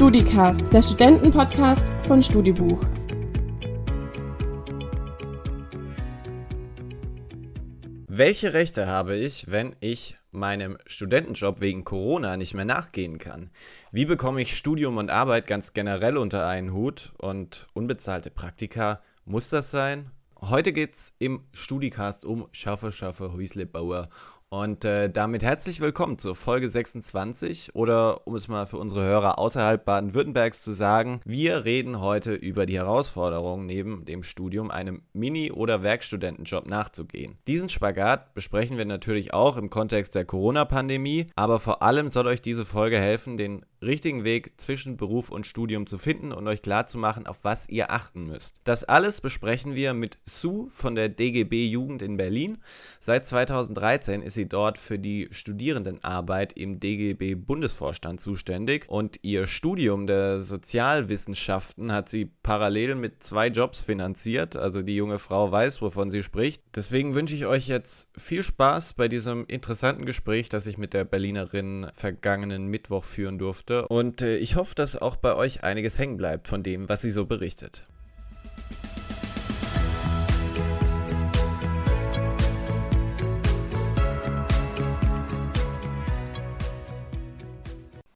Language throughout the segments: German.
StudiCast, der Studentenpodcast von Studibuch. Welche Rechte habe ich, wenn ich meinem Studentenjob wegen Corona nicht mehr nachgehen kann? Wie bekomme ich Studium und Arbeit ganz generell unter einen Hut und unbezahlte Praktika? Muss das sein? Heute geht es im Studicast um Schaffe, Schaffe, Häusle, Bauer und äh, damit herzlich willkommen zur Folge 26 oder um es mal für unsere Hörer außerhalb Baden-Württembergs zu sagen, wir reden heute über die Herausforderung, neben dem Studium einem Mini- oder Werkstudentenjob nachzugehen. Diesen Spagat besprechen wir natürlich auch im Kontext der Corona-Pandemie, aber vor allem soll euch diese Folge helfen, den richtigen Weg zwischen Beruf und Studium zu finden und euch klarzumachen, auf was ihr achten müsst. Das alles besprechen wir mit Sue von der DGB Jugend in Berlin. Seit 2013 ist sie dort für die Studierendenarbeit im DGB Bundesvorstand zuständig und ihr Studium der Sozialwissenschaften hat sie parallel mit zwei Jobs finanziert. Also die junge Frau weiß, wovon sie spricht. Deswegen wünsche ich euch jetzt viel Spaß bei diesem interessanten Gespräch, das ich mit der Berlinerin vergangenen Mittwoch führen durfte durfte. Und äh, ich hoffe, dass auch bei euch einiges hängen bleibt von dem, was sie so berichtet.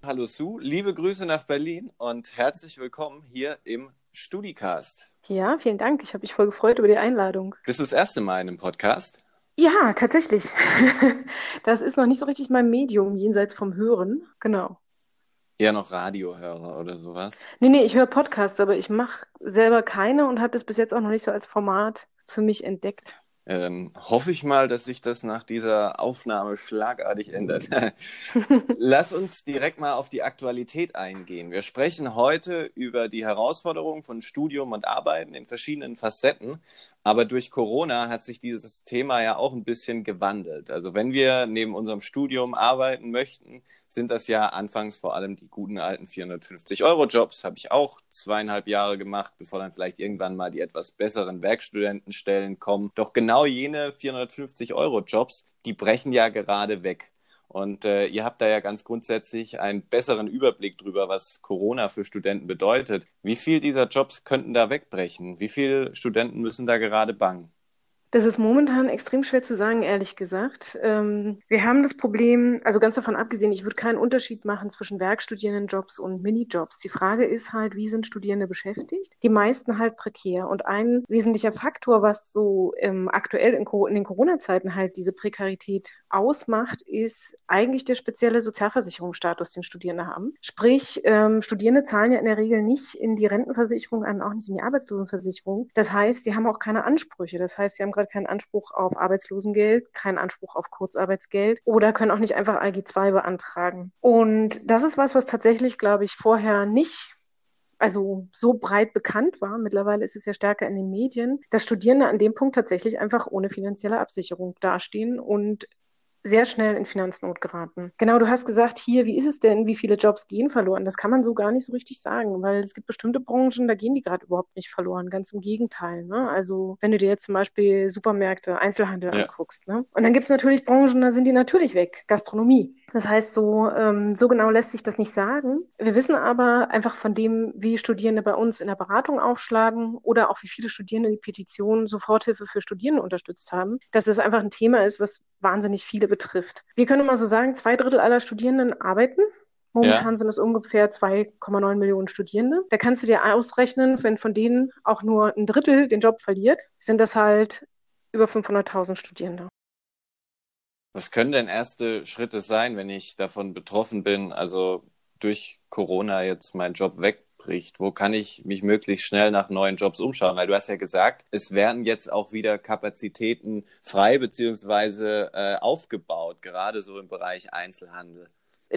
Hallo Sue, liebe Grüße nach Berlin und herzlich willkommen hier im Studicast. Ja, vielen Dank. Ich habe mich voll gefreut über die Einladung. Bist du das erste Mal in einem Podcast? Ja, tatsächlich. Das ist noch nicht so richtig mein Medium jenseits vom Hören. Genau. Eher noch Radiohörer oder sowas? Nee, nee, ich höre Podcasts, aber ich mache selber keine und habe das bis jetzt auch noch nicht so als Format für mich entdeckt. Ähm, hoffe ich mal, dass sich das nach dieser Aufnahme schlagartig ändert. Lass uns direkt mal auf die Aktualität eingehen. Wir sprechen heute über die Herausforderungen von Studium und Arbeiten in verschiedenen Facetten. Aber durch Corona hat sich dieses Thema ja auch ein bisschen gewandelt. Also wenn wir neben unserem Studium arbeiten möchten, sind das ja anfangs vor allem die guten alten 450-Euro-Jobs. Habe ich auch zweieinhalb Jahre gemacht, bevor dann vielleicht irgendwann mal die etwas besseren Werkstudentenstellen kommen. Doch genau jene 450-Euro-Jobs, die brechen ja gerade weg. Und äh, ihr habt da ja ganz grundsätzlich einen besseren Überblick drüber, was Corona für Studenten bedeutet. Wie viel dieser Jobs könnten da wegbrechen? Wie viele Studenten müssen da gerade bangen? Das ist momentan extrem schwer zu sagen, ehrlich gesagt. Ähm, wir haben das Problem, also ganz davon abgesehen, ich würde keinen Unterschied machen zwischen Werkstudierendenjobs und Minijobs. Die Frage ist halt, wie sind Studierende beschäftigt? Die meisten halt prekär. Und ein wesentlicher Faktor, was so ähm, aktuell in, in den Corona-Zeiten halt diese Prekarität ausmacht, ist eigentlich der spezielle Sozialversicherungsstatus, den Studierende haben. Sprich, ähm, Studierende zahlen ja in der Regel nicht in die Rentenversicherung an, auch nicht in die Arbeitslosenversicherung. Das heißt, sie haben auch keine Ansprüche. Das heißt, sie haben gerade Fall keinen Anspruch auf Arbeitslosengeld, keinen Anspruch auf Kurzarbeitsgeld oder können auch nicht einfach ALG 2 beantragen. Und das ist was, was tatsächlich, glaube ich, vorher nicht also so breit bekannt war, mittlerweile ist es ja stärker in den Medien, dass Studierende an dem Punkt tatsächlich einfach ohne finanzielle Absicherung dastehen und sehr schnell in Finanznot geraten. Genau, du hast gesagt, hier, wie ist es denn, wie viele Jobs gehen verloren? Das kann man so gar nicht so richtig sagen, weil es gibt bestimmte Branchen, da gehen die gerade überhaupt nicht verloren, ganz im Gegenteil. Ne? Also wenn du dir jetzt zum Beispiel Supermärkte, Einzelhandel ja. anguckst. Ne? Und dann gibt es natürlich Branchen, da sind die natürlich weg, Gastronomie. Das heißt, so, ähm, so genau lässt sich das nicht sagen. Wir wissen aber einfach von dem, wie Studierende bei uns in der Beratung aufschlagen oder auch wie viele Studierende die Petition Soforthilfe für Studierende unterstützt haben, dass es einfach ein Thema ist, was wahnsinnig viele betrifft. Wir können mal so sagen, zwei Drittel aller Studierenden arbeiten. Momentan ja. sind es ungefähr 2,9 Millionen Studierende. Da kannst du dir ausrechnen, wenn von denen auch nur ein Drittel den Job verliert, sind das halt über 500.000 Studierende. Was können denn erste Schritte sein, wenn ich davon betroffen bin, also durch Corona jetzt mein Job weg wegbricht? Wo kann ich mich möglichst schnell nach neuen Jobs umschauen? Weil du hast ja gesagt, es werden jetzt auch wieder Kapazitäten frei beziehungsweise äh, aufgebaut, gerade so im Bereich Einzelhandel.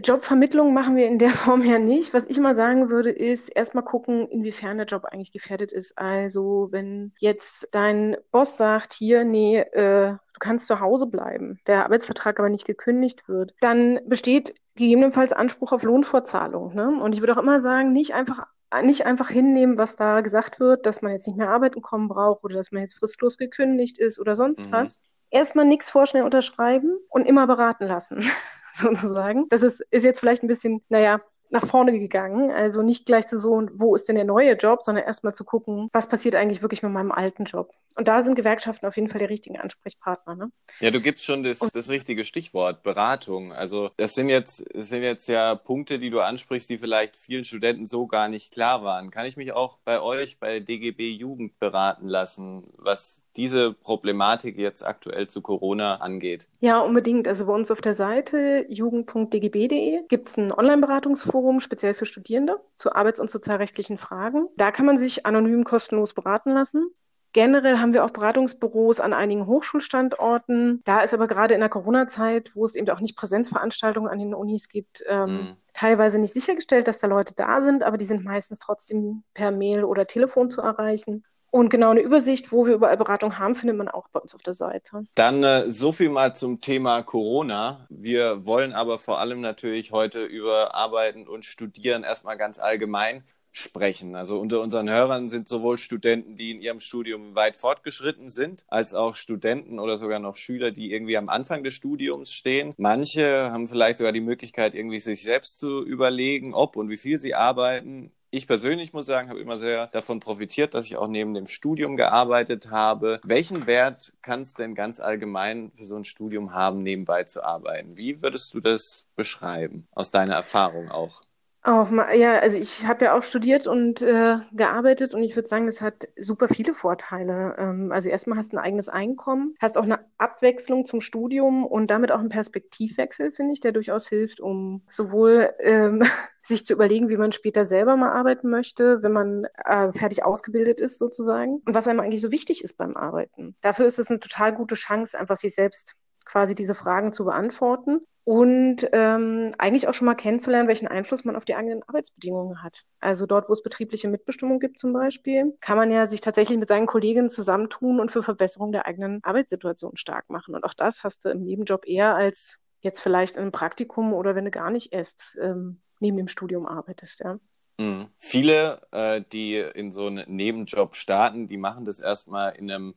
Jobvermittlung machen wir in der Form ja nicht. Was ich mal sagen würde, ist erstmal gucken, inwiefern der Job eigentlich gefährdet ist. Also wenn jetzt dein Boss sagt, hier, nee, äh, du kannst zu Hause bleiben, der Arbeitsvertrag aber nicht gekündigt wird, dann besteht gegebenenfalls Anspruch auf Lohnfortzahlung. Ne? Und ich würde auch immer sagen, nicht einfach nicht einfach hinnehmen, was da gesagt wird, dass man jetzt nicht mehr arbeiten kommen braucht oder dass man jetzt fristlos gekündigt ist oder sonst mhm. was. Erstmal nichts vorschnell unterschreiben und immer beraten lassen, sozusagen. Das ist, ist jetzt vielleicht ein bisschen, naja, nach vorne gegangen. Also nicht gleich zu so, wo ist denn der neue Job, sondern erstmal zu gucken, was passiert eigentlich wirklich mit meinem alten Job. Und da sind Gewerkschaften auf jeden Fall der richtigen Ansprechpartner. Ne? Ja, du gibst schon das, das richtige Stichwort, Beratung. Also das sind jetzt, das sind jetzt ja Punkte, die du ansprichst, die vielleicht vielen Studenten so gar nicht klar waren. Kann ich mich auch bei euch, bei DGB Jugend beraten lassen, was diese Problematik jetzt aktuell zu Corona angeht? Ja, unbedingt. Also bei uns auf der Seite jugend.dgb.de gibt es ein Online-Beratungsforum speziell für Studierende zu arbeits- und sozialrechtlichen Fragen. Da kann man sich anonym kostenlos beraten lassen. Generell haben wir auch Beratungsbüros an einigen Hochschulstandorten. Da ist aber gerade in der Corona-Zeit, wo es eben auch nicht Präsenzveranstaltungen an den Unis gibt, ähm, mhm. teilweise nicht sichergestellt, dass da Leute da sind, aber die sind meistens trotzdem per Mail oder Telefon zu erreichen. Und genau eine Übersicht, wo wir überall Beratung haben, findet man auch bei uns auf der Seite. Dann äh, so viel mal zum Thema Corona. Wir wollen aber vor allem natürlich heute über Arbeiten und Studieren erstmal ganz allgemein sprechen. Also unter unseren Hörern sind sowohl Studenten, die in ihrem Studium weit fortgeschritten sind, als auch Studenten oder sogar noch Schüler, die irgendwie am Anfang des Studiums stehen. Manche haben vielleicht sogar die Möglichkeit, irgendwie sich selbst zu überlegen, ob und wie viel sie arbeiten ich persönlich muss sagen, habe immer sehr davon profitiert, dass ich auch neben dem Studium gearbeitet habe. Welchen Wert kann es denn ganz allgemein für so ein Studium haben, nebenbei zu arbeiten? Wie würdest du das beschreiben, aus deiner Erfahrung auch? Auch ja, also ich habe ja auch studiert und äh, gearbeitet und ich würde sagen, das hat super viele Vorteile. Ähm, also erstmal hast du ein eigenes Einkommen, hast auch eine Abwechslung zum Studium und damit auch einen Perspektivwechsel, finde ich, der durchaus hilft, um sowohl ähm, sich zu überlegen, wie man später selber mal arbeiten möchte, wenn man äh, fertig ausgebildet ist sozusagen und was einem eigentlich so wichtig ist beim Arbeiten. Dafür ist es eine total gute Chance, einfach sich selbst quasi diese Fragen zu beantworten und ähm, eigentlich auch schon mal kennenzulernen, welchen Einfluss man auf die eigenen Arbeitsbedingungen hat. Also dort, wo es betriebliche Mitbestimmung gibt zum Beispiel, kann man ja sich tatsächlich mit seinen Kolleginnen zusammentun und für Verbesserung der eigenen Arbeitssituation stark machen. Und auch das hast du im Nebenjob eher als jetzt vielleicht in einem Praktikum oder wenn du gar nicht erst ähm, neben dem Studium arbeitest, ja. Mhm. Viele, äh, die in so einen Nebenjob starten, die machen das erstmal in einem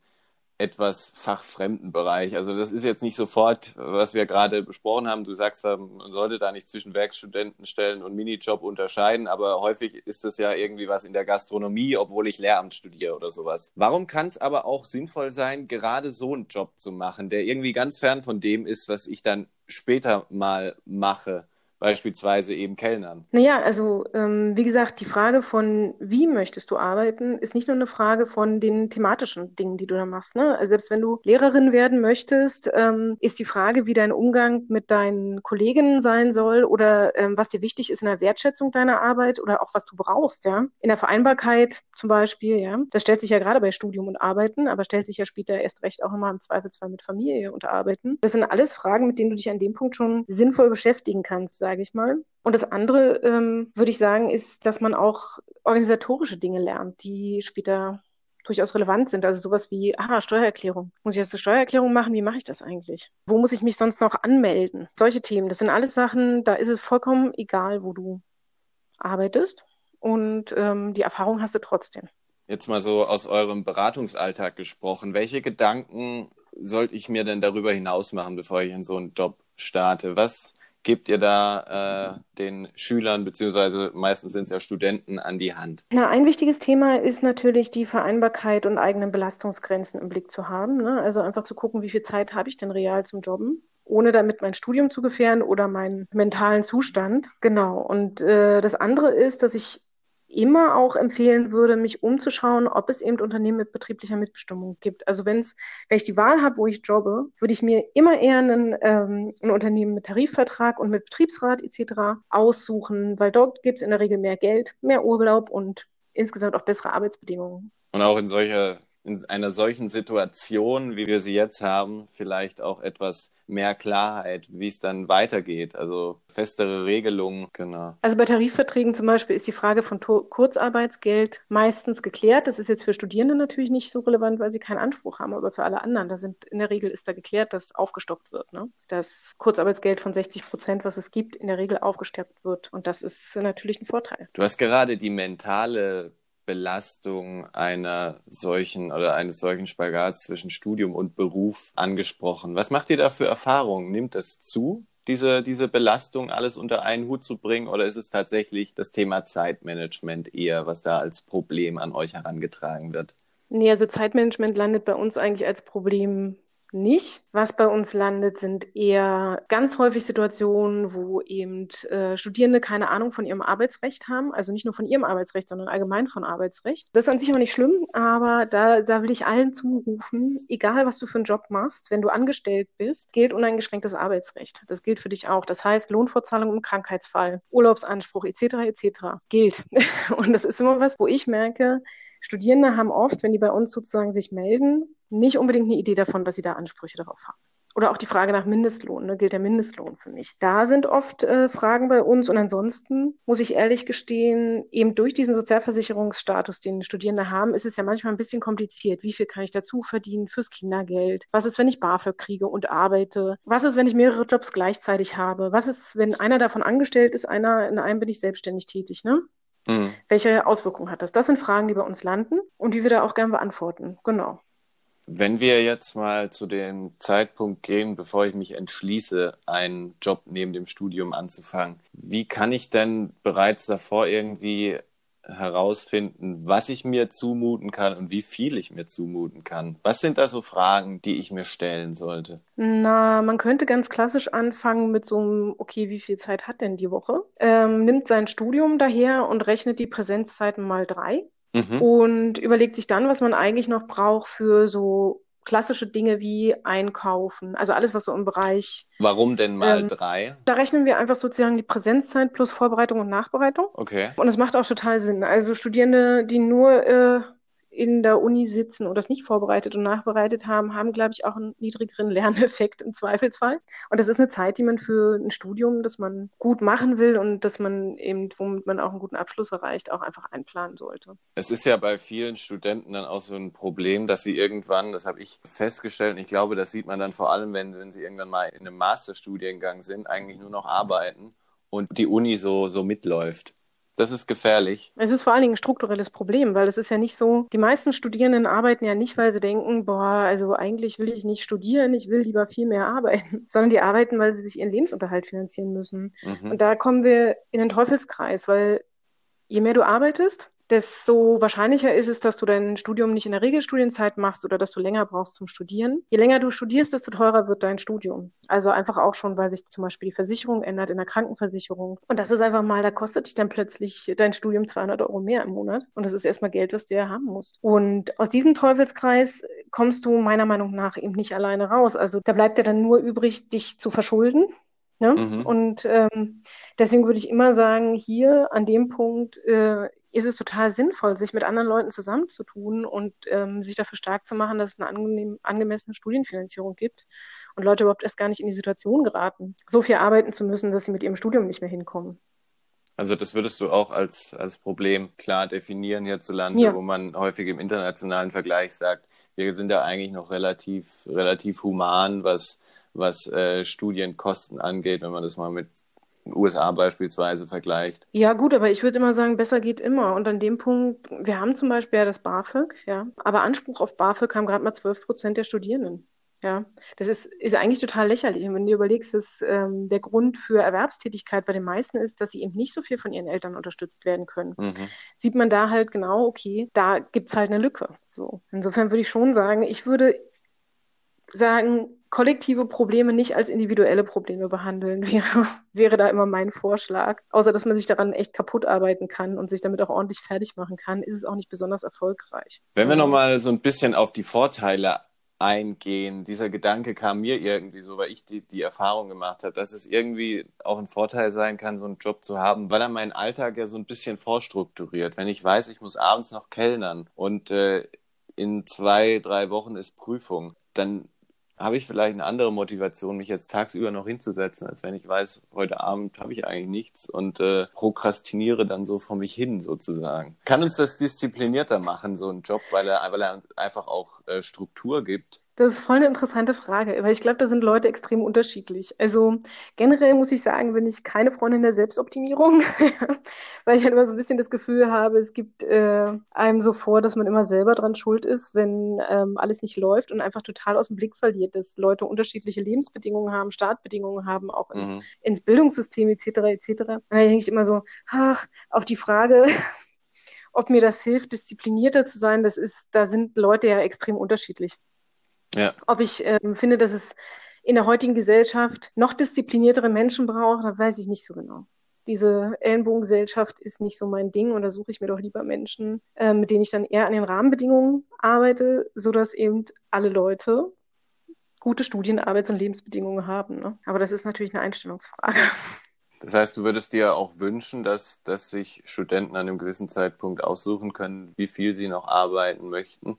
etwas fachfremden Bereich. Also das ist jetzt nicht sofort, was wir gerade besprochen haben. Du sagst, man sollte da nicht zwischen Werkstudentenstellen und Minijob unterscheiden, aber häufig ist das ja irgendwie was in der Gastronomie, obwohl ich Lehramt studiere oder sowas. Warum kann es aber auch sinnvoll sein, gerade so einen Job zu machen, der irgendwie ganz fern von dem ist, was ich dann später mal mache? Beispielsweise eben Kellnern? Naja, also ähm, wie gesagt, die Frage von wie möchtest du arbeiten, ist nicht nur eine Frage von den thematischen Dingen, die du da machst. Ne? Also selbst wenn du Lehrerin werden möchtest, ähm, ist die Frage, wie dein Umgang mit deinen Kolleginnen sein soll oder ähm, was dir wichtig ist in der Wertschätzung deiner Arbeit oder auch was du brauchst, ja. In der Vereinbarkeit zum Beispiel, ja. Das stellt sich ja gerade bei Studium und Arbeiten, aber stellt sich ja später erst recht auch immer im Zweifelsfall mit Familie und Arbeiten. Das sind alles Fragen, mit denen du dich an dem Punkt schon sinnvoll beschäftigen kannst, sage ich mal. Und das andere, ähm, würde ich sagen, ist, dass man auch organisatorische Dinge lernt, die später durchaus relevant sind. Also sowas wie, ah, Steuererklärung. Muss ich jetzt eine Steuererklärung machen? Wie mache ich das eigentlich? Wo muss ich mich sonst noch anmelden? Solche Themen, das sind alles Sachen, da ist es vollkommen egal, wo du arbeitest. Und ähm, die Erfahrung hast du trotzdem. Jetzt mal so aus eurem Beratungsalltag gesprochen. Welche Gedanken sollte ich mir denn darüber hinaus machen, bevor ich in so einen Job starte? Was gebt ihr da äh, den Schülern, beziehungsweise meistens sind es ja Studenten, an die Hand? Na, ein wichtiges Thema ist natürlich die Vereinbarkeit und eigenen Belastungsgrenzen im Blick zu haben. Ne? Also einfach zu gucken, wie viel Zeit habe ich denn real zum Jobben ohne damit mein Studium zu gefährden oder meinen mentalen Zustand. Genau. Und äh, das andere ist, dass ich immer auch empfehlen würde, mich umzuschauen, ob es eben Unternehmen mit betrieblicher Mitbestimmung gibt. Also wenn es, wenn ich die Wahl habe, wo ich jobbe, würde ich mir immer eher einen, ähm, ein Unternehmen mit Tarifvertrag und mit Betriebsrat etc. aussuchen, weil dort gibt es in der Regel mehr Geld, mehr Urlaub und insgesamt auch bessere Arbeitsbedingungen. Und auch in solcher in einer solchen Situation, wie wir sie jetzt haben, vielleicht auch etwas mehr Klarheit, wie es dann weitergeht. Also festere Regelungen, genau. Also bei Tarifverträgen zum Beispiel ist die Frage von Kurzarbeitsgeld meistens geklärt. Das ist jetzt für Studierende natürlich nicht so relevant, weil sie keinen Anspruch haben, aber für alle anderen, da sind in der Regel ist da geklärt, dass aufgestockt wird. Ne? Das Kurzarbeitsgeld von 60 Prozent, was es gibt, in der Regel aufgestockt wird. Und das ist natürlich ein Vorteil. Du hast gerade die mentale Belastung einer solchen oder eines solchen Spagats zwischen Studium und Beruf angesprochen. Was macht ihr da für Erfahrungen? Nimmt das zu? diese, diese Belastung alles unter einen Hut zu bringen? Oder ist es tatsächlich das Thema Zeitmanagement eher, was da als Problem an euch herangetragen wird? Nee, also Zeitmanagement landet bei uns eigentlich als Problem nicht. Was bei uns landet, sind eher ganz häufig Situationen, wo eben äh, Studierende keine Ahnung von ihrem Arbeitsrecht haben. Also nicht nur von ihrem Arbeitsrecht, sondern allgemein von Arbeitsrecht. Das ist an sich auch nicht schlimm, aber da, da will ich allen zurufen, egal was du für einen Job machst, wenn du angestellt bist, gilt uneingeschränktes Arbeitsrecht. Das gilt für dich auch. Das heißt, Lohnfortzahlung im Krankheitsfall, Urlaubsanspruch etc. etc. gilt. Und das ist immer was, wo ich merke, Studierende haben oft, wenn die bei uns sozusagen sich melden, nicht unbedingt eine Idee davon, dass sie da Ansprüche darauf haben. Oder auch die Frage nach Mindestlohn, ne, gilt der Mindestlohn für mich. Da sind oft äh, Fragen bei uns und ansonsten muss ich ehrlich gestehen, eben durch diesen Sozialversicherungsstatus, den Studierende haben, ist es ja manchmal ein bisschen kompliziert. Wie viel kann ich dazu verdienen fürs Kindergeld? Was ist, wenn ich BAföG kriege und arbeite? Was ist, wenn ich mehrere Jobs gleichzeitig habe? Was ist, wenn einer davon angestellt ist, einer in einem bin ich selbstständig tätig, ne? Mhm. Welche Auswirkungen hat das? Das sind Fragen, die bei uns landen und die wir da auch gerne beantworten. Genau. Wenn wir jetzt mal zu dem Zeitpunkt gehen, bevor ich mich entschließe, einen Job neben dem Studium anzufangen, wie kann ich denn bereits davor irgendwie herausfinden, was ich mir zumuten kann und wie viel ich mir zumuten kann? Was sind da so Fragen, die ich mir stellen sollte? Na, man könnte ganz klassisch anfangen mit so einem, okay, wie viel Zeit hat denn die Woche? Ähm, nimmt sein Studium daher und rechnet die Präsenzzeiten mal drei mhm. und überlegt sich dann, was man eigentlich noch braucht für so klassische Dinge wie Einkaufen, also alles, was so im Bereich. Warum denn mal ähm, drei? Da rechnen wir einfach sozusagen die Präsenzzeit plus Vorbereitung und Nachbereitung. Okay. Und es macht auch total Sinn. Also Studierende, die nur äh, in der Uni sitzen und das nicht vorbereitet und nachbereitet haben, haben, glaube ich, auch einen niedrigeren Lerneffekt im Zweifelsfall. Und das ist eine Zeit, die man für ein Studium, das man gut machen will und dass man eben, womit man auch einen guten Abschluss erreicht, auch einfach einplanen sollte. Es ist ja bei vielen Studenten dann auch so ein Problem, dass sie irgendwann, das habe ich festgestellt, und ich glaube, das sieht man dann vor allem, wenn, wenn sie irgendwann mal in einem Masterstudiengang sind, eigentlich nur noch arbeiten und die Uni so, so mitläuft. Das ist gefährlich. Es ist vor allen Dingen ein strukturelles Problem, weil es ist ja nicht so, die meisten Studierenden arbeiten ja nicht, weil sie denken, boah, also eigentlich will ich nicht studieren, ich will lieber viel mehr arbeiten, sondern die arbeiten, weil sie sich ihren Lebensunterhalt finanzieren müssen. Mhm. Und da kommen wir in den Teufelskreis, weil je mehr du arbeitest, desto wahrscheinlicher ist es, dass du dein Studium nicht in der Regelstudienzeit machst oder dass du länger brauchst zum Studieren. Je länger du studierst, desto teurer wird dein Studium. Also einfach auch schon, weil sich zum Beispiel die Versicherung ändert in der Krankenversicherung. Und das ist einfach mal, da kostet dich dann plötzlich dein Studium 200 Euro mehr im Monat. Und das ist erstmal Geld, was du ja haben musst. Und aus diesem Teufelskreis kommst du meiner Meinung nach eben nicht alleine raus. Also da bleibt ja dann nur übrig, dich zu verschulden. Ne? Mhm. Und ähm, deswegen würde ich immer sagen, hier an dem Punkt äh, ist es total sinnvoll, sich mit anderen Leuten zusammenzutun und ähm, sich dafür stark zu machen, dass es eine angenehm, angemessene Studienfinanzierung gibt und Leute überhaupt erst gar nicht in die Situation geraten, so viel arbeiten zu müssen, dass sie mit ihrem Studium nicht mehr hinkommen. Also das würdest du auch als, als Problem klar definieren hierzulande, ja. wo man häufig im internationalen Vergleich sagt, wir sind da eigentlich noch relativ, relativ human, was, was äh, Studienkosten angeht, wenn man das mal mit USA beispielsweise vergleicht. Ja, gut, aber ich würde immer sagen, besser geht immer. Und an dem Punkt, wir haben zum Beispiel ja das BAföG, ja, aber Anspruch auf BAföG haben gerade mal 12 Prozent der Studierenden. Ja, das ist, ist eigentlich total lächerlich. Und wenn du überlegst, dass ähm, der Grund für Erwerbstätigkeit bei den meisten ist, dass sie eben nicht so viel von ihren Eltern unterstützt werden können, mhm. sieht man da halt genau, okay, da gibt es halt eine Lücke. So. Insofern würde ich schon sagen, ich würde sagen, kollektive Probleme nicht als individuelle Probleme behandeln, wäre, wäre da immer mein Vorschlag. Außer dass man sich daran echt kaputt arbeiten kann und sich damit auch ordentlich fertig machen kann, ist es auch nicht besonders erfolgreich. Wenn wir nochmal so ein bisschen auf die Vorteile eingehen. Dieser Gedanke kam mir irgendwie so, weil ich die, die Erfahrung gemacht habe, dass es irgendwie auch ein Vorteil sein kann, so einen Job zu haben, weil er meinen Alltag ja so ein bisschen vorstrukturiert. Wenn ich weiß, ich muss abends noch kellnern und äh, in zwei, drei Wochen ist Prüfung, dann habe ich vielleicht eine andere Motivation, mich jetzt tagsüber noch hinzusetzen, als wenn ich weiß, heute Abend habe ich eigentlich nichts und äh, prokrastiniere dann so vor mich hin sozusagen. Kann uns das disziplinierter machen, so ein Job, weil er, weil er einfach auch äh, Struktur gibt? Das ist voll eine interessante Frage, weil ich glaube, da sind Leute extrem unterschiedlich. Also generell muss ich sagen, bin ich keine Freundin der Selbstoptimierung, weil ich halt immer so ein bisschen das Gefühl habe, es gibt äh, einem so vor, dass man immer selber dran schuld ist, wenn ähm, alles nicht läuft und einfach total aus dem Blick verliert, dass Leute unterschiedliche Lebensbedingungen haben, Startbedingungen haben, auch ins, mhm. ins Bildungssystem etc. etc. Da denke ich immer so, ach, auf die Frage, ob mir das hilft, disziplinierter zu sein, das ist, da sind Leute ja extrem unterschiedlich. Ja. Ob ich ähm, finde, dass es in der heutigen Gesellschaft noch diszipliniertere Menschen braucht, da weiß ich nicht so genau. Diese Ellenbogengesellschaft ist nicht so mein Ding und da suche ich mir doch lieber Menschen, äh, mit denen ich dann eher an den Rahmenbedingungen arbeite, sodass eben alle Leute gute Studien-, Arbeits- und Lebensbedingungen haben. Ne? Aber das ist natürlich eine Einstellungsfrage. Das heißt, du würdest dir auch wünschen, dass, dass sich Studenten an einem gewissen Zeitpunkt aussuchen können, wie viel sie noch arbeiten möchten?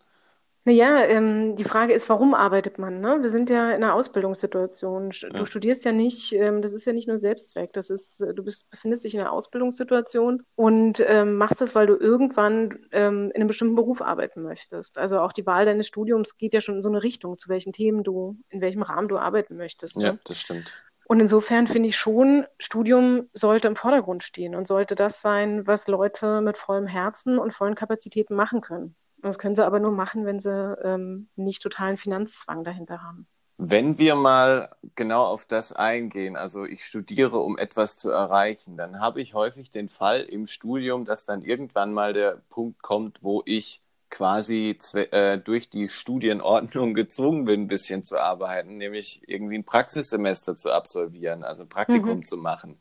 Naja, ähm, die Frage ist, warum arbeitet man? Ne? Wir sind ja in einer Ausbildungssituation. Du ja. studierst ja nicht, ähm, das ist ja nicht nur Selbstzweck, das ist, äh, du bist, befindest dich in einer Ausbildungssituation und ähm, machst das, weil du irgendwann ähm, in einem bestimmten Beruf arbeiten möchtest. Also auch die Wahl deines Studiums geht ja schon in so eine Richtung, zu welchen Themen du, in welchem Rahmen du arbeiten möchtest. Ne? Ja, das stimmt. Und insofern finde ich schon, Studium sollte im Vordergrund stehen und sollte das sein, was Leute mit vollem Herzen und vollen Kapazitäten machen können. Das können sie aber nur machen, wenn sie ähm, nicht totalen Finanzzwang dahinter haben. Wenn wir mal genau auf das eingehen, also ich studiere, um etwas zu erreichen, dann habe ich häufig den Fall im Studium, dass dann irgendwann mal der Punkt kommt, wo ich quasi äh, durch die Studienordnung gezwungen bin, ein bisschen zu arbeiten, nämlich irgendwie ein Praxissemester zu absolvieren, also ein Praktikum mhm. zu machen.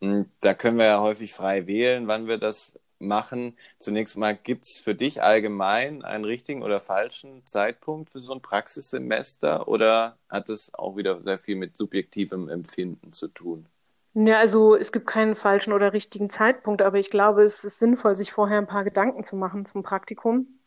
Und da können wir ja häufig frei wählen, wann wir das machen. Zunächst mal, gibt es für dich allgemein einen richtigen oder falschen Zeitpunkt für so ein Praxissemester oder hat es auch wieder sehr viel mit subjektivem Empfinden zu tun? Ja, also es gibt keinen falschen oder richtigen Zeitpunkt, aber ich glaube, es ist sinnvoll, sich vorher ein paar Gedanken zu machen zum Praktikum,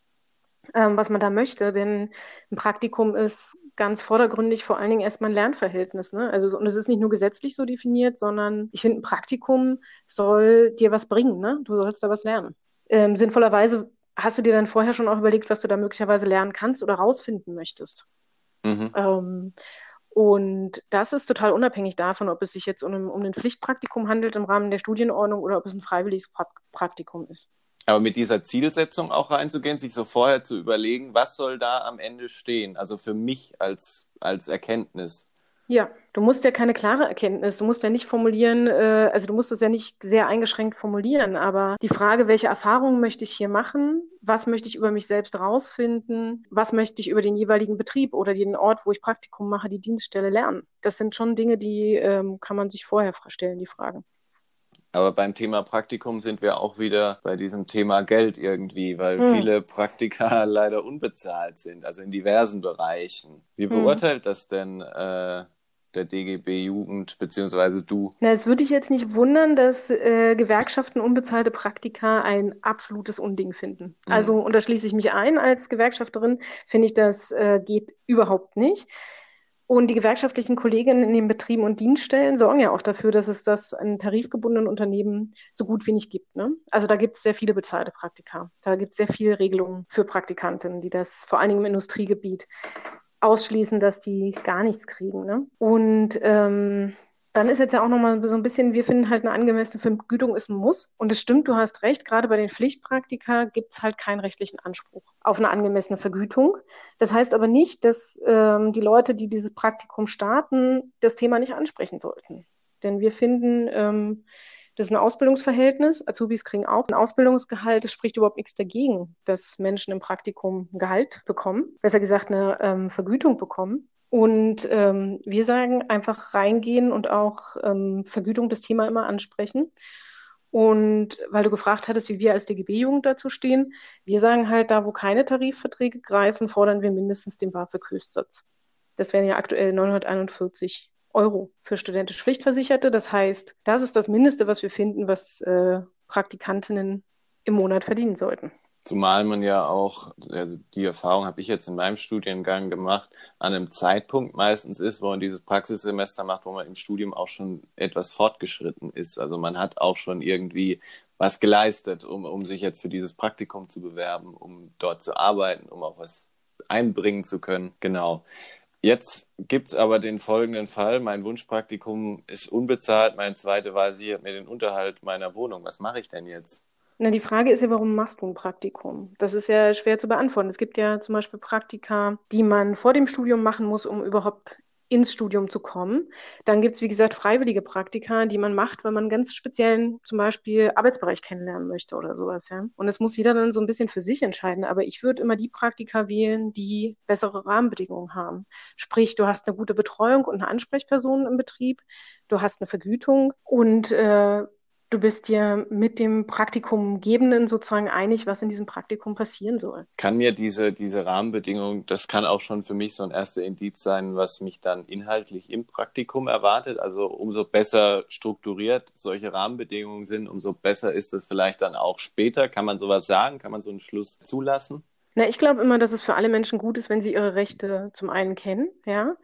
ähm, was man da möchte. Denn ein Praktikum ist ganz vordergründig vor allen Dingen erstmal ein Lernverhältnis. Ne? Also, und es ist nicht nur gesetzlich so definiert, sondern ich finde, ein Praktikum soll dir was bringen. Ne? Du sollst da was lernen. Ähm, sinnvollerweise hast du dir dann vorher schon auch überlegt, was du da möglicherweise lernen kannst oder rausfinden möchtest. Mhm. Ähm, und das ist total unabhängig davon, ob es sich jetzt um, um ein Pflichtpraktikum handelt im Rahmen der Studienordnung oder ob es ein freiwilliges Praktikum ist. Aber mit dieser Zielsetzung auch reinzugehen, sich so vorher zu überlegen, was soll da am Ende stehen? Also für mich als, als Erkenntnis. Ja, du musst ja keine klare Erkenntnis, du musst ja nicht formulieren, äh, also du musst es ja nicht sehr eingeschränkt formulieren, aber die Frage, welche Erfahrungen möchte ich hier machen, was möchte ich über mich selbst rausfinden, was möchte ich über den jeweiligen Betrieb oder den Ort, wo ich Praktikum mache, die Dienststelle lernen. Das sind schon Dinge, die ähm, kann man sich vorher stellen, die Fragen. Aber beim Thema Praktikum sind wir auch wieder bei diesem Thema Geld irgendwie, weil hm. viele Praktika leider unbezahlt sind, also in diversen Bereichen. Wie hm. beurteilt hm. das denn äh, der DGB Jugend beziehungsweise du? Na, es würde dich jetzt nicht wundern, dass äh, Gewerkschaften unbezahlte Praktika ein absolutes Unding finden. Mhm. Also, und da schließe ich mich ein als Gewerkschafterin, finde ich, das äh, geht überhaupt nicht. Und die gewerkschaftlichen Kolleginnen in den Betrieben und Dienststellen sorgen ja auch dafür, dass es das in tarifgebundenen Unternehmen so gut wie nicht gibt. Ne? Also da gibt es sehr viele bezahlte Praktika. Da gibt es sehr viele Regelungen für Praktikanten, die das vor allen Dingen im Industriegebiet ausschließen, dass die gar nichts kriegen. Ne? Und ähm, dann ist jetzt ja auch nochmal so ein bisschen, wir finden halt eine angemessene Vergütung ist ein Muss. Und es stimmt, du hast recht, gerade bei den Pflichtpraktika gibt es halt keinen rechtlichen Anspruch auf eine angemessene Vergütung. Das heißt aber nicht, dass ähm, die Leute, die dieses Praktikum starten, das Thema nicht ansprechen sollten. Denn wir finden, ähm, das ist ein Ausbildungsverhältnis. Azubis kriegen auch ein Ausbildungsgehalt. Es spricht überhaupt nichts dagegen, dass Menschen im Praktikum ein Gehalt bekommen. Besser gesagt, eine ähm, Vergütung bekommen. Und ähm, wir sagen einfach reingehen und auch ähm, Vergütung das Thema immer ansprechen. Und weil du gefragt hattest, wie wir als DGB-Jugend dazu stehen, wir sagen halt, da wo keine Tarifverträge greifen, fordern wir mindestens den BAföG-Höchstsatz. Das wären ja aktuell 941 Euro für studentisch Pflichtversicherte. Das heißt, das ist das Mindeste, was wir finden, was äh, Praktikantinnen im Monat verdienen sollten. Zumal man ja auch, also die Erfahrung habe ich jetzt in meinem Studiengang gemacht, an einem Zeitpunkt meistens ist, wo man dieses Praxissemester macht, wo man im Studium auch schon etwas fortgeschritten ist. Also man hat auch schon irgendwie was geleistet, um, um sich jetzt für dieses Praktikum zu bewerben, um dort zu arbeiten, um auch was einbringen zu können. Genau. Jetzt gibt es aber den folgenden Fall. Mein Wunschpraktikum ist unbezahlt. Meine zweite Wahl sichert mir den Unterhalt meiner Wohnung. Was mache ich denn jetzt? Na, die Frage ist ja, warum machst du ein Praktikum? Das ist ja schwer zu beantworten. Es gibt ja zum Beispiel Praktika, die man vor dem Studium machen muss, um überhaupt ins Studium zu kommen. Dann gibt es, wie gesagt, freiwillige Praktika, die man macht, weil man ganz speziellen zum Beispiel Arbeitsbereich kennenlernen möchte oder sowas. Ja? Und das muss jeder dann so ein bisschen für sich entscheiden. Aber ich würde immer die Praktika wählen, die bessere Rahmenbedingungen haben. Sprich, du hast eine gute Betreuung und eine Ansprechperson im Betrieb, du hast eine Vergütung und äh, du bist dir mit dem Praktikumgebenden sozusagen einig, was in diesem Praktikum passieren soll. Kann mir diese, diese Rahmenbedingungen, das kann auch schon für mich so ein erster Indiz sein, was mich dann inhaltlich im Praktikum erwartet. Also umso besser strukturiert solche Rahmenbedingungen sind, umso besser ist es vielleicht dann auch später. Kann man sowas sagen? Kann man so einen Schluss zulassen? Na, ich glaube immer, dass es für alle Menschen gut ist, wenn sie ihre Rechte zum einen kennen, ja,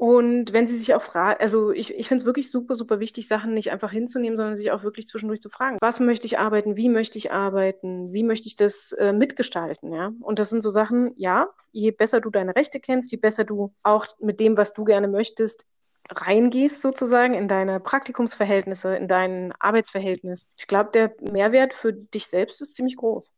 und wenn sie sich auch fragen, also ich, ich finde es wirklich super, super wichtig, Sachen nicht einfach hinzunehmen, sondern sich auch wirklich zwischendurch zu fragen, was möchte ich arbeiten, wie möchte ich arbeiten, wie möchte ich das äh, mitgestalten, ja. Und das sind so Sachen, ja, je besser du deine Rechte kennst, je besser du auch mit dem, was du gerne möchtest, reingehst sozusagen in deine Praktikumsverhältnisse, in dein Arbeitsverhältnis. Ich glaube, der Mehrwert für dich selbst ist ziemlich groß.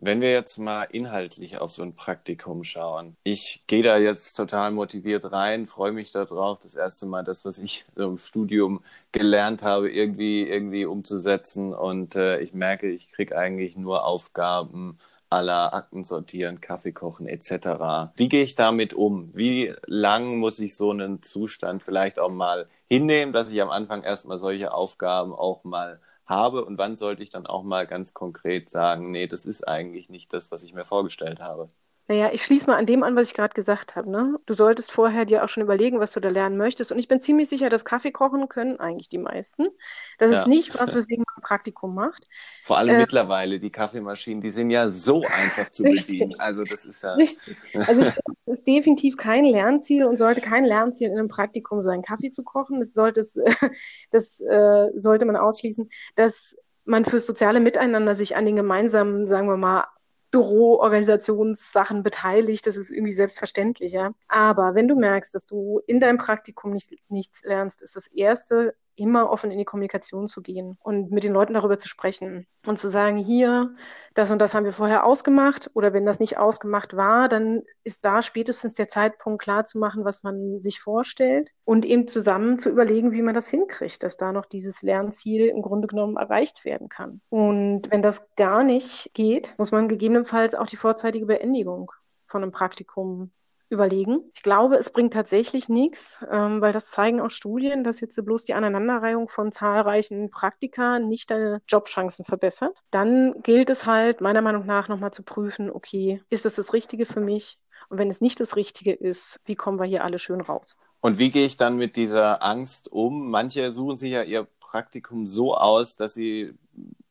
Wenn wir jetzt mal inhaltlich auf so ein Praktikum schauen. Ich gehe da jetzt total motiviert rein, freue mich darauf, das erste Mal das, was ich im Studium gelernt habe, irgendwie, irgendwie umzusetzen. Und äh, ich merke, ich kriege eigentlich nur Aufgaben aller Akten sortieren, Kaffee kochen etc. Wie gehe ich damit um? Wie lang muss ich so einen Zustand vielleicht auch mal hinnehmen, dass ich am Anfang erstmal solche Aufgaben auch mal habe und wann sollte ich dann auch mal ganz konkret sagen, nee, das ist eigentlich nicht das, was ich mir vorgestellt habe. Naja, ich schließe mal an dem an, was ich gerade gesagt habe. Ne? Du solltest vorher dir auch schon überlegen, was du da lernen möchtest. Und ich bin ziemlich sicher, dass Kaffee kochen können eigentlich die meisten. Das ja. ist nicht was, weswegen man ein Praktikum macht. Vor allem äh, mittlerweile, die Kaffeemaschinen, die sind ja so einfach zu richtig. bedienen. Also das ist ja. Richtig. Also ich das ist definitiv kein Lernziel und sollte kein Lernziel in einem Praktikum sein, Kaffee zu kochen. Das sollte, es, das, äh, sollte man ausschließen, dass man fürs soziale Miteinander sich an den gemeinsamen, sagen wir mal, Büroorganisationssachen beteiligt. Das ist irgendwie selbstverständlich, ja. Aber wenn du merkst, dass du in deinem Praktikum nicht, nichts lernst, ist das Erste, immer offen in die Kommunikation zu gehen und mit den Leuten darüber zu sprechen und zu sagen, hier, das und das haben wir vorher ausgemacht oder wenn das nicht ausgemacht war, dann ist da spätestens der Zeitpunkt klar zu machen, was man sich vorstellt und eben zusammen zu überlegen, wie man das hinkriegt, dass da noch dieses Lernziel im Grunde genommen erreicht werden kann. Und wenn das gar nicht geht, muss man gegebenenfalls auch die vorzeitige Beendigung von einem Praktikum überlegen. Ich glaube, es bringt tatsächlich nichts, ähm, weil das zeigen auch Studien, dass jetzt bloß die Aneinanderreihung von zahlreichen Praktika nicht deine Jobchancen verbessert. Dann gilt es halt meiner Meinung nach nochmal zu prüfen, okay, ist das das Richtige für mich? Und wenn es nicht das Richtige ist, wie kommen wir hier alle schön raus? Und wie gehe ich dann mit dieser Angst um? Manche suchen sich ja ihr Praktikum so aus, dass sie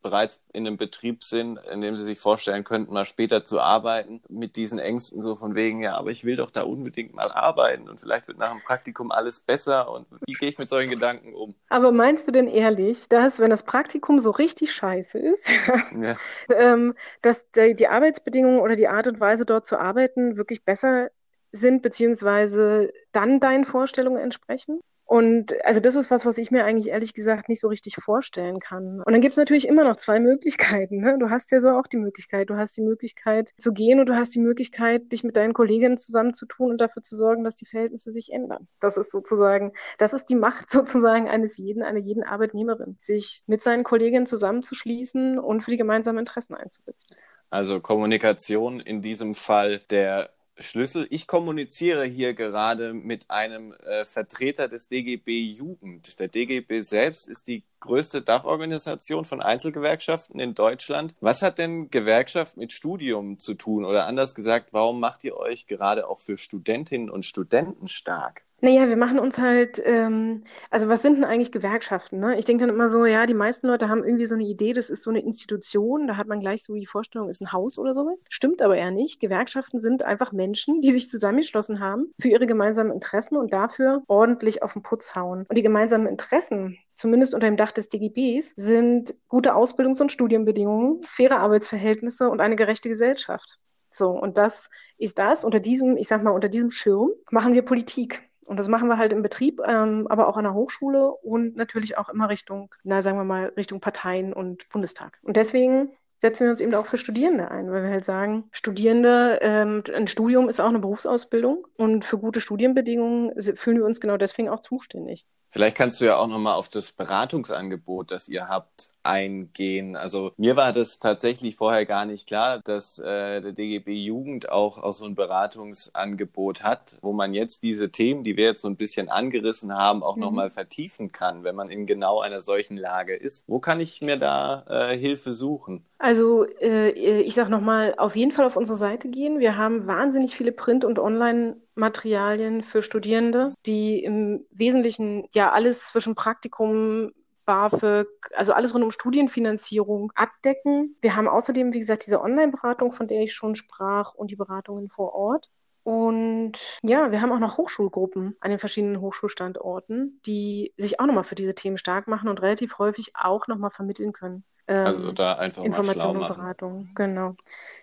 bereits in einem Betrieb sind, in dem sie sich vorstellen könnten, mal später zu arbeiten, mit diesen Ängsten so von wegen, ja, aber ich will doch da unbedingt mal arbeiten und vielleicht wird nach dem Praktikum alles besser und wie gehe ich mit solchen Gedanken um? Aber meinst du denn ehrlich, dass, wenn das Praktikum so richtig scheiße ist, ja. ähm, dass die, die Arbeitsbedingungen oder die Art und Weise dort zu arbeiten wirklich besser sind, beziehungsweise dann deinen Vorstellungen entsprechen? Und also das ist was, was ich mir eigentlich ehrlich gesagt nicht so richtig vorstellen kann. Und dann gibt es natürlich immer noch zwei Möglichkeiten. Ne? Du hast ja so auch die Möglichkeit. Du hast die Möglichkeit zu gehen und du hast die Möglichkeit, dich mit deinen Kolleginnen zusammenzutun und dafür zu sorgen, dass die Verhältnisse sich ändern. Das ist sozusagen, das ist die Macht sozusagen eines jeden, einer jeden Arbeitnehmerin, sich mit seinen Kolleginnen zusammenzuschließen und für die gemeinsamen Interessen einzusetzen. Also Kommunikation in diesem Fall der Schlüssel. Ich kommuniziere hier gerade mit einem äh, Vertreter des DGB Jugend. Der DGB selbst ist die größte Dachorganisation von Einzelgewerkschaften in Deutschland. Was hat denn Gewerkschaft mit Studium zu tun? Oder anders gesagt, warum macht ihr euch gerade auch für Studentinnen und Studenten stark? Naja, wir machen uns halt, ähm, also was sind denn eigentlich Gewerkschaften? Ne? Ich denke dann immer so, ja, die meisten Leute haben irgendwie so eine Idee, das ist so eine Institution, da hat man gleich so die Vorstellung, ist ein Haus oder sowas. Stimmt aber eher nicht. Gewerkschaften sind einfach Menschen, die sich zusammengeschlossen haben für ihre gemeinsamen Interessen und dafür ordentlich auf den Putz hauen. Und die gemeinsamen Interessen, zumindest unter dem Dach des DGBs, sind gute Ausbildungs- und Studienbedingungen, faire Arbeitsverhältnisse und eine gerechte Gesellschaft. So, und das ist das. Unter diesem, ich sag mal, unter diesem Schirm machen wir Politik. Und das machen wir halt im Betrieb, ähm, aber auch an der Hochschule und natürlich auch immer Richtung, na sagen wir mal, Richtung Parteien und Bundestag. Und deswegen setzen wir uns eben auch für Studierende ein, weil wir halt sagen, Studierende, ähm, ein Studium ist auch eine Berufsausbildung und für gute Studienbedingungen fühlen wir uns genau deswegen auch zuständig. Vielleicht kannst du ja auch nochmal auf das Beratungsangebot, das ihr habt, eingehen. Also mir war das tatsächlich vorher gar nicht klar, dass äh, der DGB Jugend auch, auch so ein Beratungsangebot hat, wo man jetzt diese Themen, die wir jetzt so ein bisschen angerissen haben, auch mhm. nochmal vertiefen kann, wenn man in genau einer solchen Lage ist. Wo kann ich mir da äh, Hilfe suchen? Also äh, ich sage nochmal, auf jeden Fall auf unsere Seite gehen. Wir haben wahnsinnig viele Print- und Online- Materialien für Studierende, die im Wesentlichen ja alles zwischen Praktikum, BAföG, also alles rund um Studienfinanzierung abdecken. Wir haben außerdem, wie gesagt, diese Online-Beratung, von der ich schon sprach, und die Beratungen vor Ort. Und ja, wir haben auch noch Hochschulgruppen an den verschiedenen Hochschulstandorten, die sich auch nochmal für diese Themen stark machen und relativ häufig auch nochmal vermitteln können. Also ähm, da einfach Information und Beratung, genau.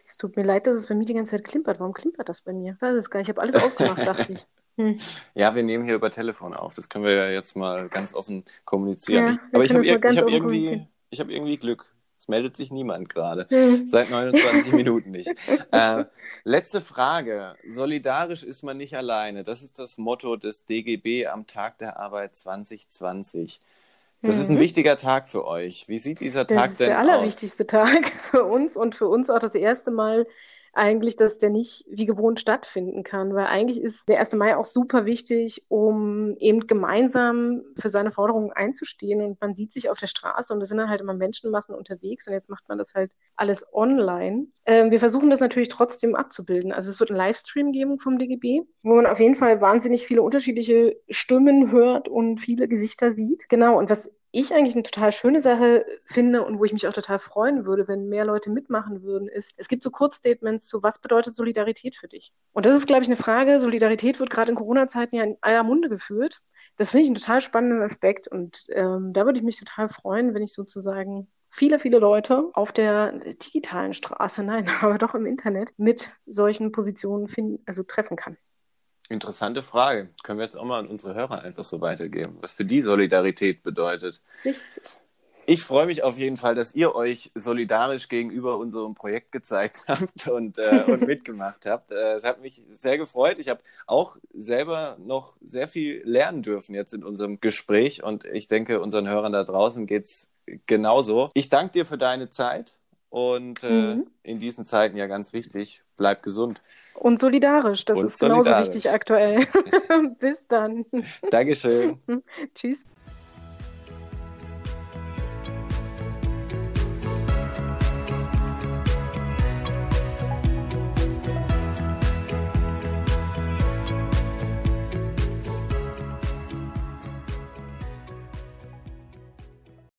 Es tut mir leid, dass es bei mir die ganze Zeit klimpert. Warum klimpert das bei mir? Ich weiß es gar nicht. Ich habe alles ausgemacht, dachte ich. Hm. Ja, wir nehmen hier über Telefon auf. Das können wir ja jetzt mal ganz offen kommunizieren. Ja, ich, aber ich habe hab irgendwie, hab irgendwie Glück. Es meldet sich niemand gerade. Hm. Seit 29 Minuten nicht. Äh, letzte Frage. Solidarisch ist man nicht alleine. Das ist das Motto des DGB am Tag der Arbeit 2020. Das mhm. ist ein mhm. wichtiger Tag für euch. Wie sieht dieser Tag denn aus? Das ist der allerwichtigste Tag für uns und für uns auch das erste Mal eigentlich, dass der nicht wie gewohnt stattfinden kann, weil eigentlich ist der 1. Mai auch super wichtig, um eben gemeinsam für seine Forderungen einzustehen und man sieht sich auf der Straße und da sind dann halt immer Menschenmassen unterwegs und jetzt macht man das halt alles online. Ähm, wir versuchen das natürlich trotzdem abzubilden. Also es wird einen Livestream geben vom DGB, wo man auf jeden Fall wahnsinnig viele unterschiedliche Stimmen hört und viele Gesichter sieht. Genau, und was ich eigentlich eine total schöne Sache finde und wo ich mich auch total freuen würde, wenn mehr Leute mitmachen würden, ist, es gibt so Kurzstatements zu, was bedeutet Solidarität für dich? Und das ist, glaube ich, eine Frage. Solidarität wird gerade in Corona-Zeiten ja in aller Munde geführt. Das finde ich einen total spannenden Aspekt und ähm, da würde ich mich total freuen, wenn ich sozusagen viele, viele Leute auf der digitalen Straße, nein, aber doch im Internet mit solchen Positionen finden, also treffen kann. Interessante Frage. Können wir jetzt auch mal an unsere Hörer einfach so weitergeben, was für die Solidarität bedeutet. Richtig. Ich freue mich auf jeden Fall, dass ihr euch solidarisch gegenüber unserem Projekt gezeigt habt und, äh, und mitgemacht habt. Äh, es hat mich sehr gefreut. Ich habe auch selber noch sehr viel lernen dürfen jetzt in unserem Gespräch und ich denke, unseren Hörern da draußen geht es genauso. Ich danke dir für deine Zeit und äh, mhm. in diesen Zeiten ja ganz wichtig, bleib gesund. Und solidarisch, das Und ist genauso wichtig aktuell. Bis dann. Dankeschön. Tschüss.